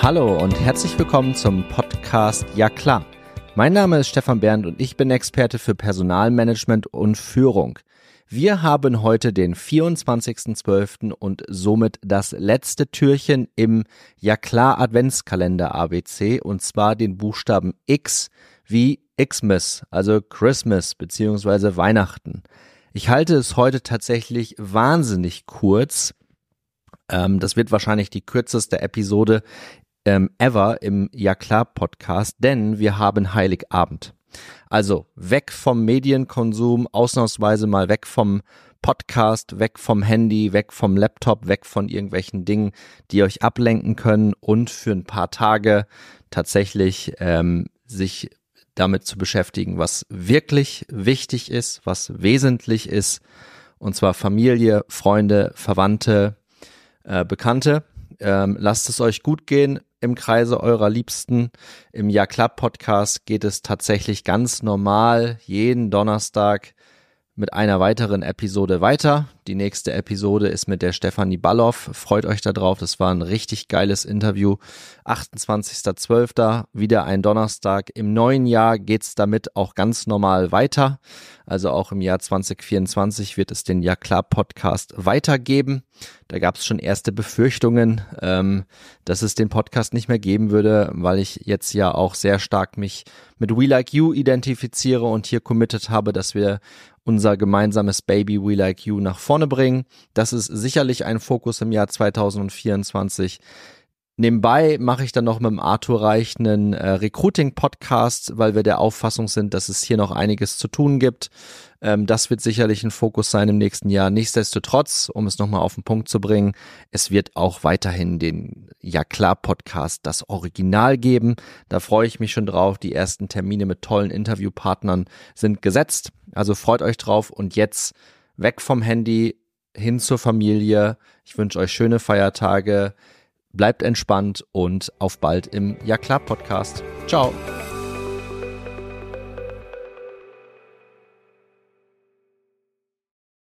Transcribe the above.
Hallo und herzlich willkommen zum Podcast Ja klar. Mein Name ist Stefan Bernd und ich bin Experte für Personalmanagement und Führung. Wir haben heute den 24.12. und somit das letzte Türchen im Ja klar Adventskalender ABC und zwar den Buchstaben X wie Xmas, also Christmas beziehungsweise Weihnachten. Ich halte es heute tatsächlich wahnsinnig kurz. Ähm, das wird wahrscheinlich die kürzeste Episode ähm, ever im Ja klar Podcast, denn wir haben Heiligabend. Also weg vom Medienkonsum, ausnahmsweise mal weg vom Podcast, weg vom Handy, weg vom Laptop, weg von irgendwelchen Dingen, die euch ablenken können und für ein paar Tage tatsächlich ähm, sich damit zu beschäftigen, was wirklich wichtig ist, was wesentlich ist, und zwar Familie, Freunde, Verwandte, äh, Bekannte. Ähm, lasst es euch gut gehen im Kreise eurer Liebsten. Im Ja Club Podcast geht es tatsächlich ganz normal jeden Donnerstag mit einer weiteren Episode weiter. Die nächste Episode ist mit der Stefanie Balloff. Freut euch darauf. Das war ein richtig geiles Interview. 28.12. wieder ein Donnerstag. Im neuen Jahr geht's damit auch ganz normal weiter. Also auch im Jahr 2024 wird es den Ja klar Podcast weitergeben. Da gab es schon erste Befürchtungen, ähm, dass es den Podcast nicht mehr geben würde, weil ich jetzt ja auch sehr stark mich mit We Like You identifiziere und hier committed habe, dass wir unser gemeinsames Baby We Like You nach vorne bringen. Das ist sicherlich ein Fokus im Jahr 2024. Nebenbei mache ich dann noch mit dem Arthur Reich einen äh, Recruiting-Podcast, weil wir der Auffassung sind, dass es hier noch einiges zu tun gibt. Ähm, das wird sicherlich ein Fokus sein im nächsten Jahr. Nichtsdestotrotz, um es nochmal auf den Punkt zu bringen, es wird auch weiterhin den Ja klar Podcast, das Original geben. Da freue ich mich schon drauf. Die ersten Termine mit tollen Interviewpartnern sind gesetzt. Also freut euch drauf und jetzt weg vom Handy hin zur Familie. Ich wünsche euch schöne Feiertage. Bleibt entspannt und auf bald im Ja klar Podcast. Ciao.